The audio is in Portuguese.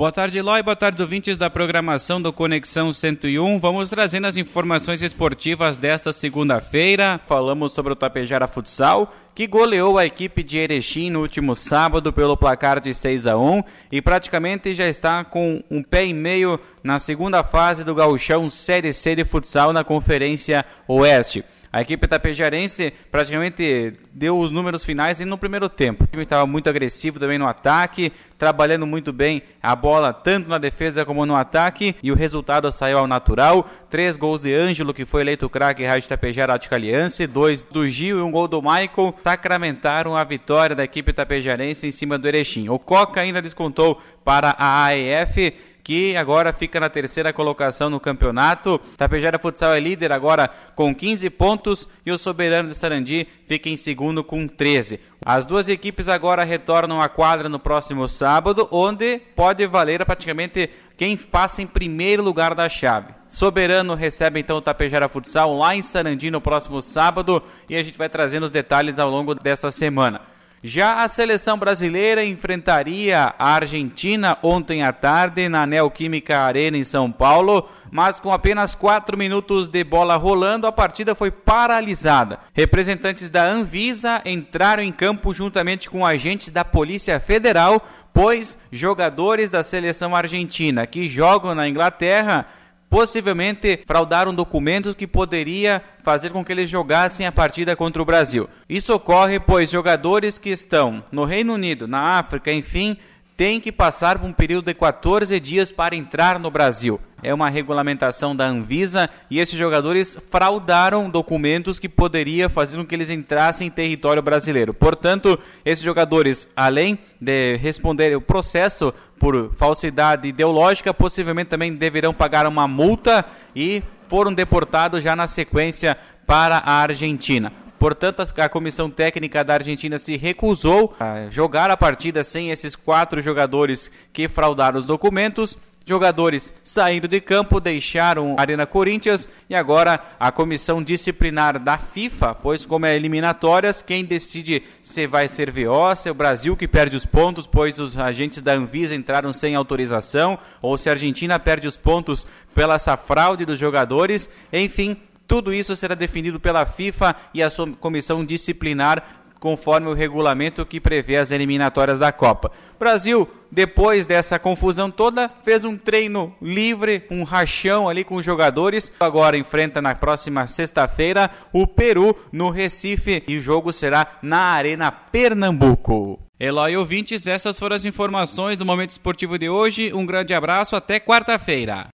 Boa tarde, Eloy. Boa tarde, ouvintes da programação do Conexão 101. Vamos trazendo as informações esportivas desta segunda-feira. Falamos sobre o Tapejara Futsal, que goleou a equipe de Erechim no último sábado pelo placar de 6 a 1 e praticamente já está com um pé e meio na segunda fase do Gauchão Série C de futsal na Conferência Oeste. A equipe tapejarense praticamente deu os números finais no primeiro tempo. O time estava muito agressivo também no ataque, trabalhando muito bem a bola tanto na defesa como no ataque e o resultado saiu ao natural. Três gols de Ângelo, que foi eleito craque Rádio Tapejara Ática Aliança, dois do Gil e um gol do Michael sacramentaram a vitória da equipe tapejarense em cima do Erechim. O Coca ainda descontou para a AEF que agora fica na terceira colocação no campeonato. Tapejara Futsal é líder agora com 15 pontos e o Soberano de Sarandi fica em segundo com 13. As duas equipes agora retornam à quadra no próximo sábado, onde pode valer praticamente quem passa em primeiro lugar da chave. Soberano recebe então o Tapejara Futsal lá em Sarandi no próximo sábado e a gente vai trazendo os detalhes ao longo dessa semana. Já a seleção brasileira enfrentaria a Argentina ontem à tarde na Neoquímica Arena em São Paulo, mas com apenas 4 minutos de bola rolando, a partida foi paralisada. Representantes da Anvisa entraram em campo juntamente com agentes da Polícia Federal, pois jogadores da seleção argentina que jogam na Inglaterra possivelmente fraudaram documentos que poderia fazer com que eles jogassem a partida contra o Brasil. Isso ocorre pois jogadores que estão no Reino Unido, na África, enfim, tem que passar por um período de 14 dias para entrar no Brasil. É uma regulamentação da Anvisa e esses jogadores fraudaram documentos que poderia fazer com que eles entrassem em território brasileiro. Portanto, esses jogadores, além de responder o processo por falsidade ideológica, possivelmente também deverão pagar uma multa e foram deportados já na sequência para a Argentina. Portanto, a comissão técnica da Argentina se recusou a jogar a partida sem esses quatro jogadores que fraudaram os documentos. Jogadores saindo de campo deixaram a Arena Corinthians e agora a comissão disciplinar da FIFA, pois como é eliminatórias, quem decide se vai ser VO, se é o Brasil que perde os pontos, pois os agentes da Anvisa entraram sem autorização, ou se a Argentina perde os pontos pela essa fraude dos jogadores, enfim, tudo isso será definido pela FIFA e a sua comissão disciplinar conforme o regulamento que prevê as eliminatórias da Copa. Brasil, depois dessa confusão toda, fez um treino livre, um rachão ali com os jogadores. Agora enfrenta na próxima sexta-feira o Peru no Recife e o jogo será na Arena Pernambuco. Eloy ouvintes, essas foram as informações do Momento Esportivo de hoje. Um grande abraço, até quarta-feira.